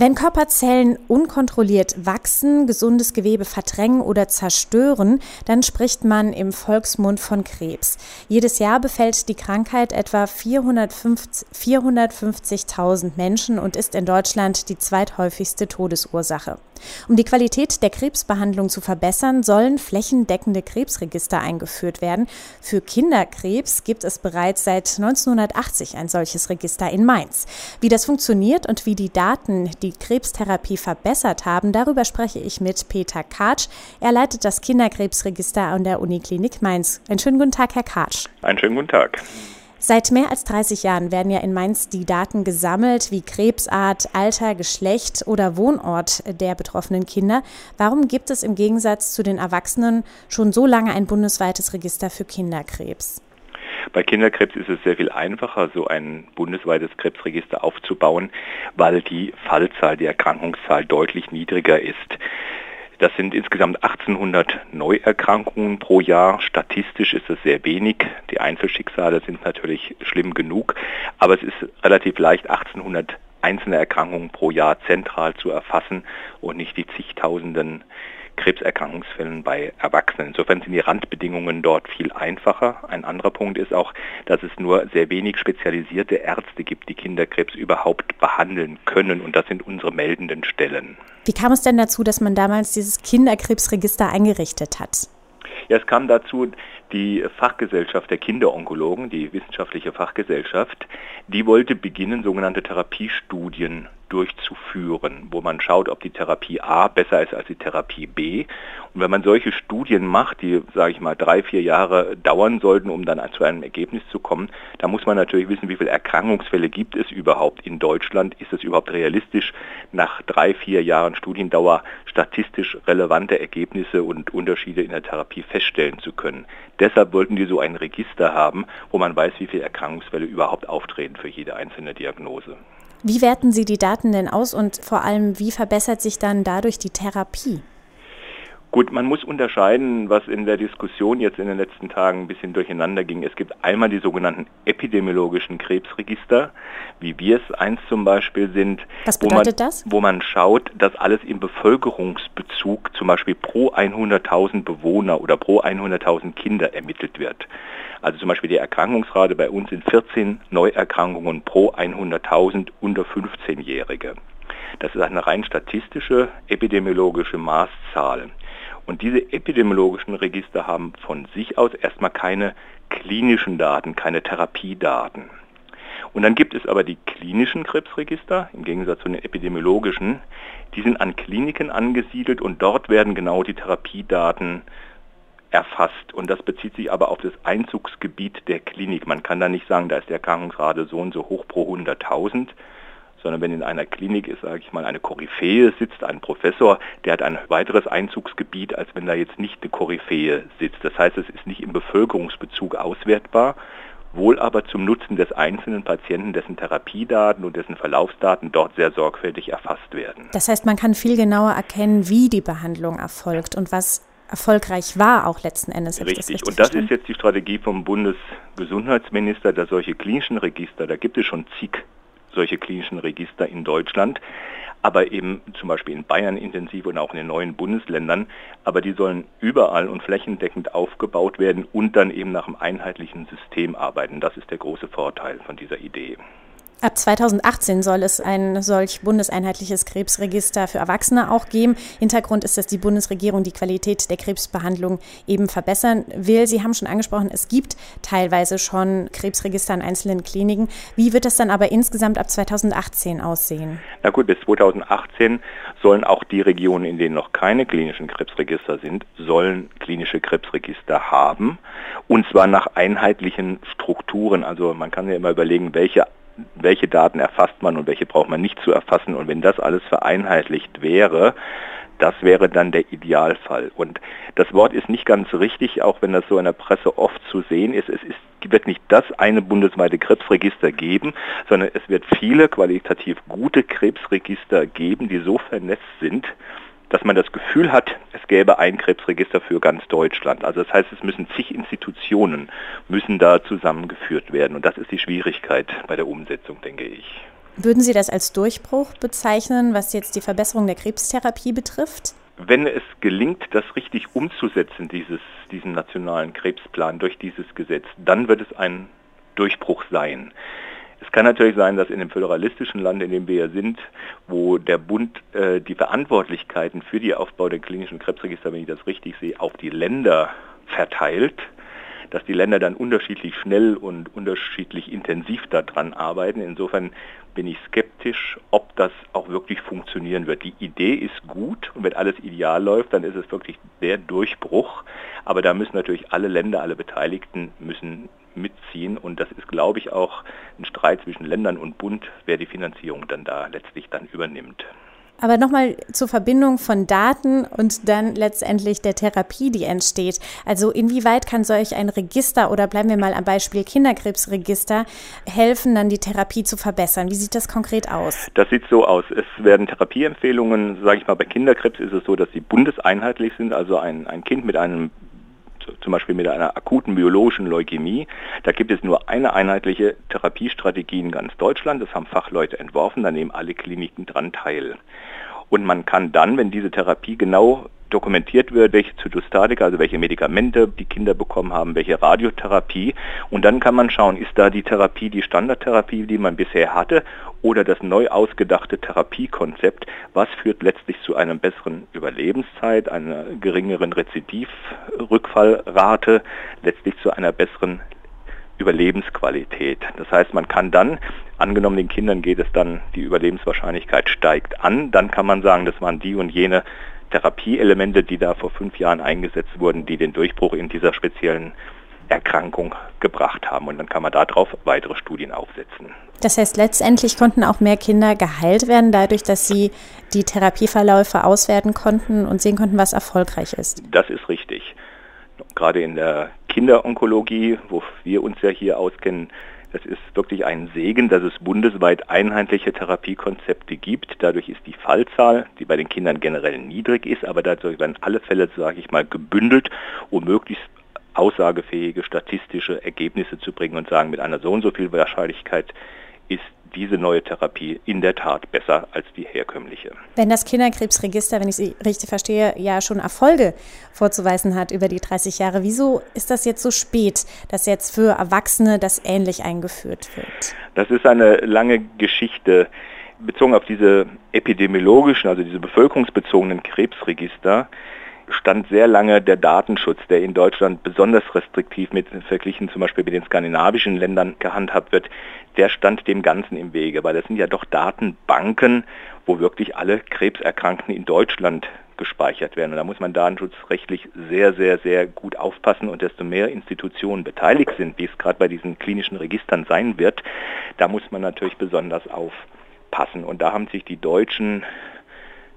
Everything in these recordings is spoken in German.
Wenn Körperzellen unkontrolliert wachsen, gesundes Gewebe verdrängen oder zerstören, dann spricht man im Volksmund von Krebs. Jedes Jahr befällt die Krankheit etwa 450.000 Menschen und ist in Deutschland die zweithäufigste Todesursache. Um die Qualität der Krebsbehandlung zu verbessern, sollen flächendeckende Krebsregister eingeführt werden. Für Kinderkrebs gibt es bereits seit 1980 ein solches Register in Mainz. Wie das funktioniert und wie die Daten, die die Krebstherapie verbessert haben, darüber spreche ich mit Peter Katsch. Er leitet das Kinderkrebsregister an der Uniklinik Mainz. Einen schönen guten Tag, Herr Katsch. Einen schönen guten Tag. Seit mehr als 30 Jahren werden ja in Mainz die Daten gesammelt, wie Krebsart, Alter, Geschlecht oder Wohnort der betroffenen Kinder. Warum gibt es im Gegensatz zu den Erwachsenen schon so lange ein bundesweites Register für Kinderkrebs? Bei Kinderkrebs ist es sehr viel einfacher, so ein bundesweites Krebsregister aufzubauen, weil die Fallzahl, die Erkrankungszahl deutlich niedriger ist. Das sind insgesamt 1800 Neuerkrankungen pro Jahr. Statistisch ist es sehr wenig. Die Einzelschicksale sind natürlich schlimm genug, aber es ist relativ leicht, 1800 einzelne Erkrankungen pro Jahr zentral zu erfassen und nicht die zigtausenden Krebserkrankungsfällen bei Erwachsenen. Insofern sind die Randbedingungen dort viel einfacher. Ein anderer Punkt ist auch, dass es nur sehr wenig spezialisierte Ärzte gibt, die Kinderkrebs überhaupt behandeln können. Und das sind unsere meldenden Stellen. Wie kam es denn dazu, dass man damals dieses Kinderkrebsregister eingerichtet hat? Ja, es kam dazu, die Fachgesellschaft der Kinderonkologen, die wissenschaftliche Fachgesellschaft, die wollte beginnen, sogenannte Therapiestudien durchzuführen, wo man schaut, ob die Therapie A besser ist als die Therapie B. Und wenn man solche Studien macht, die, sage ich mal, drei, vier Jahre dauern sollten, um dann zu einem Ergebnis zu kommen, da muss man natürlich wissen, wie viele Erkrankungsfälle gibt es überhaupt in Deutschland. Ist es überhaupt realistisch, nach drei, vier Jahren Studiendauer statistisch relevante Ergebnisse und Unterschiede in der Therapie feststellen zu können. Deshalb wollten die so ein Register haben, wo man weiß, wie viele Erkrankungsfälle überhaupt auftreten für jede einzelne Diagnose. Wie werten Sie die Daten denn aus und vor allem, wie verbessert sich dann dadurch die Therapie? Gut, man muss unterscheiden, was in der Diskussion jetzt in den letzten Tagen ein bisschen durcheinander ging. Es gibt einmal die sogenannten epidemiologischen Krebsregister, wie wir es eins zum Beispiel sind. Was bedeutet wo man, das? Wo man schaut, dass alles im Bevölkerungsbezug, zum Beispiel pro 100.000 Bewohner oder pro 100.000 Kinder ermittelt wird. Also zum Beispiel die Erkrankungsrate bei uns sind 14 Neuerkrankungen pro 100.000 unter 15-Jährige. Das ist eine rein statistische, epidemiologische Maßzahl. Und diese epidemiologischen Register haben von sich aus erstmal keine klinischen Daten, keine Therapiedaten. Und dann gibt es aber die klinischen Krebsregister, im Gegensatz zu den epidemiologischen, die sind an Kliniken angesiedelt und dort werden genau die Therapiedaten erfasst. Und das bezieht sich aber auf das Einzugsgebiet der Klinik. Man kann da nicht sagen, da ist die Erkrankungsrate so und so hoch pro 100.000, sondern wenn in einer Klinik ist, sage ich mal, eine Koryphäe sitzt, ein Professor, der hat ein weiteres Einzugsgebiet, als wenn da jetzt nicht eine Koryphäe sitzt. Das heißt, es ist nicht im Bevölkerungsbezug auswertbar, wohl aber zum Nutzen des einzelnen Patienten, dessen Therapiedaten und dessen Verlaufsdaten dort sehr sorgfältig erfasst werden. Das heißt, man kann viel genauer erkennen, wie die Behandlung erfolgt und was erfolgreich war, auch letzten Endes. Richtig. richtig. und das verstanden? ist jetzt die Strategie vom Bundesgesundheitsminister, dass solche klinischen Register, da gibt es schon zig solche klinischen Register in Deutschland, aber eben zum Beispiel in Bayern intensiv und auch in den neuen Bundesländern. Aber die sollen überall und flächendeckend aufgebaut werden und dann eben nach einem einheitlichen System arbeiten. Das ist der große Vorteil von dieser Idee. Ab 2018 soll es ein solch bundeseinheitliches Krebsregister für Erwachsene auch geben. Hintergrund ist, dass die Bundesregierung die Qualität der Krebsbehandlung eben verbessern will. Sie haben schon angesprochen, es gibt teilweise schon Krebsregister in einzelnen Kliniken. Wie wird das dann aber insgesamt ab 2018 aussehen? Na gut, bis 2018 sollen auch die Regionen, in denen noch keine klinischen Krebsregister sind, sollen klinische Krebsregister haben. Und zwar nach einheitlichen Strukturen. Also man kann ja immer überlegen, welche welche Daten erfasst man und welche braucht man nicht zu erfassen. Und wenn das alles vereinheitlicht wäre, das wäre dann der Idealfall. Und das Wort ist nicht ganz richtig, auch wenn das so in der Presse oft zu sehen ist. Es ist, wird nicht das eine bundesweite Krebsregister geben, sondern es wird viele qualitativ gute Krebsregister geben, die so vernetzt sind, dass man das Gefühl hat, es gäbe ein Krebsregister für ganz Deutschland. Also das heißt, es müssen zig Institutionen müssen da zusammengeführt werden. Und das ist die Schwierigkeit bei der Umsetzung, denke ich. Würden Sie das als Durchbruch bezeichnen, was jetzt die Verbesserung der Krebstherapie betrifft? Wenn es gelingt, das richtig umzusetzen, dieses, diesen nationalen Krebsplan durch dieses Gesetz, dann wird es ein Durchbruch sein. Es kann natürlich sein, dass in dem föderalistischen Land, in dem wir ja sind, wo der Bund äh, die Verantwortlichkeiten für die Aufbau der klinischen Krebsregister, wenn ich das richtig sehe, auf die Länder verteilt, dass die Länder dann unterschiedlich schnell und unterschiedlich intensiv daran arbeiten. Insofern bin ich skeptisch, ob das auch wirklich funktionieren wird. Die Idee ist gut und wenn alles ideal läuft, dann ist es wirklich der Durchbruch. Aber da müssen natürlich alle Länder, alle Beteiligten müssen mitziehen und das ist, glaube ich, auch ein Streit zwischen Ländern und Bund, wer die Finanzierung dann da letztlich dann übernimmt. Aber nochmal zur Verbindung von Daten und dann letztendlich der Therapie, die entsteht. Also inwieweit kann solch ein Register oder bleiben wir mal am Beispiel Kinderkrebsregister helfen, dann die Therapie zu verbessern? Wie sieht das konkret aus? Das sieht so aus. Es werden Therapieempfehlungen, sage ich mal, bei Kinderkrebs ist es so, dass sie bundeseinheitlich sind. Also ein, ein Kind mit einem zum Beispiel mit einer akuten biologischen Leukämie. Da gibt es nur eine einheitliche Therapiestrategie in ganz Deutschland. Das haben Fachleute entworfen, da nehmen alle Kliniken dran teil. Und man kann dann, wenn diese Therapie genau dokumentiert wird, welche Zytostatika, also welche Medikamente die Kinder bekommen haben, welche Radiotherapie. Und dann kann man schauen, ist da die Therapie die Standardtherapie, die man bisher hatte, oder das neu ausgedachte Therapiekonzept, was führt letztlich zu einer besseren Überlebenszeit, einer geringeren Rezidivrückfallrate, letztlich zu einer besseren Überlebensqualität. Das heißt, man kann dann, angenommen den Kindern geht es dann, die Überlebenswahrscheinlichkeit steigt an, dann kann man sagen, das waren die und jene Therapieelemente, die da vor fünf Jahren eingesetzt wurden, die den Durchbruch in dieser speziellen Erkrankung gebracht haben. Und dann kann man darauf weitere Studien aufsetzen. Das heißt, letztendlich konnten auch mehr Kinder geheilt werden, dadurch, dass sie die Therapieverläufe auswerten konnten und sehen konnten, was erfolgreich ist. Das ist richtig. Gerade in der Kinderonkologie, wo wir uns ja hier auskennen, das ist wirklich ein Segen, dass es bundesweit einheitliche Therapiekonzepte gibt. Dadurch ist die Fallzahl, die bei den Kindern generell niedrig ist, aber dadurch werden alle Fälle, sage ich mal, gebündelt, um möglichst aussagefähige statistische Ergebnisse zu bringen und sagen, mit einer so und so viel Wahrscheinlichkeit ist diese neue Therapie in der Tat besser als die herkömmliche. Wenn das Kinderkrebsregister, wenn ich Sie richtig verstehe, ja schon Erfolge vorzuweisen hat über die 30 Jahre, wieso ist das jetzt so spät, dass jetzt für Erwachsene das ähnlich eingeführt wird? Das ist eine lange Geschichte. Bezogen auf diese epidemiologischen, also diese bevölkerungsbezogenen Krebsregister, stand sehr lange der Datenschutz, der in Deutschland besonders restriktiv mit verglichen zum Beispiel mit den skandinavischen Ländern gehandhabt wird, der stand dem Ganzen im Wege, weil das sind ja doch Datenbanken, wo wirklich alle Krebserkrankten in Deutschland gespeichert werden. Und da muss man datenschutzrechtlich sehr, sehr, sehr gut aufpassen und desto mehr Institutionen beteiligt sind, wie es gerade bei diesen klinischen Registern sein wird, da muss man natürlich besonders aufpassen. Und da haben sich die deutschen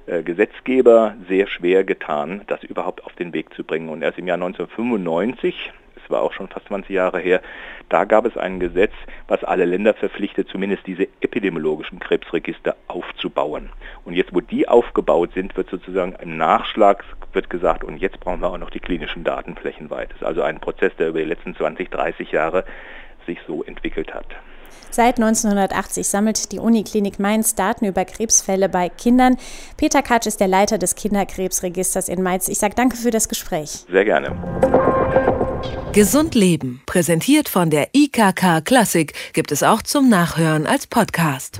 Gesetzgeber sehr schwer getan, das überhaupt auf den Weg zu bringen. Und erst im Jahr 1995, es war auch schon fast 20 Jahre her, da gab es ein Gesetz, was alle Länder verpflichtet, zumindest diese epidemiologischen Krebsregister aufzubauen. Und jetzt, wo die aufgebaut sind, wird sozusagen im Nachschlag wird gesagt, und jetzt brauchen wir auch noch die klinischen Daten flächenweit. Das ist also ein Prozess, der über die letzten 20, 30 Jahre sich so entwickelt hat. Seit 1980 sammelt die Uniklinik Mainz Daten über Krebsfälle bei Kindern. Peter Katsch ist der Leiter des Kinderkrebsregisters in Mainz. Ich sage danke für das Gespräch. Sehr gerne. Gesund Leben, präsentiert von der IKK Klassik, gibt es auch zum Nachhören als Podcast.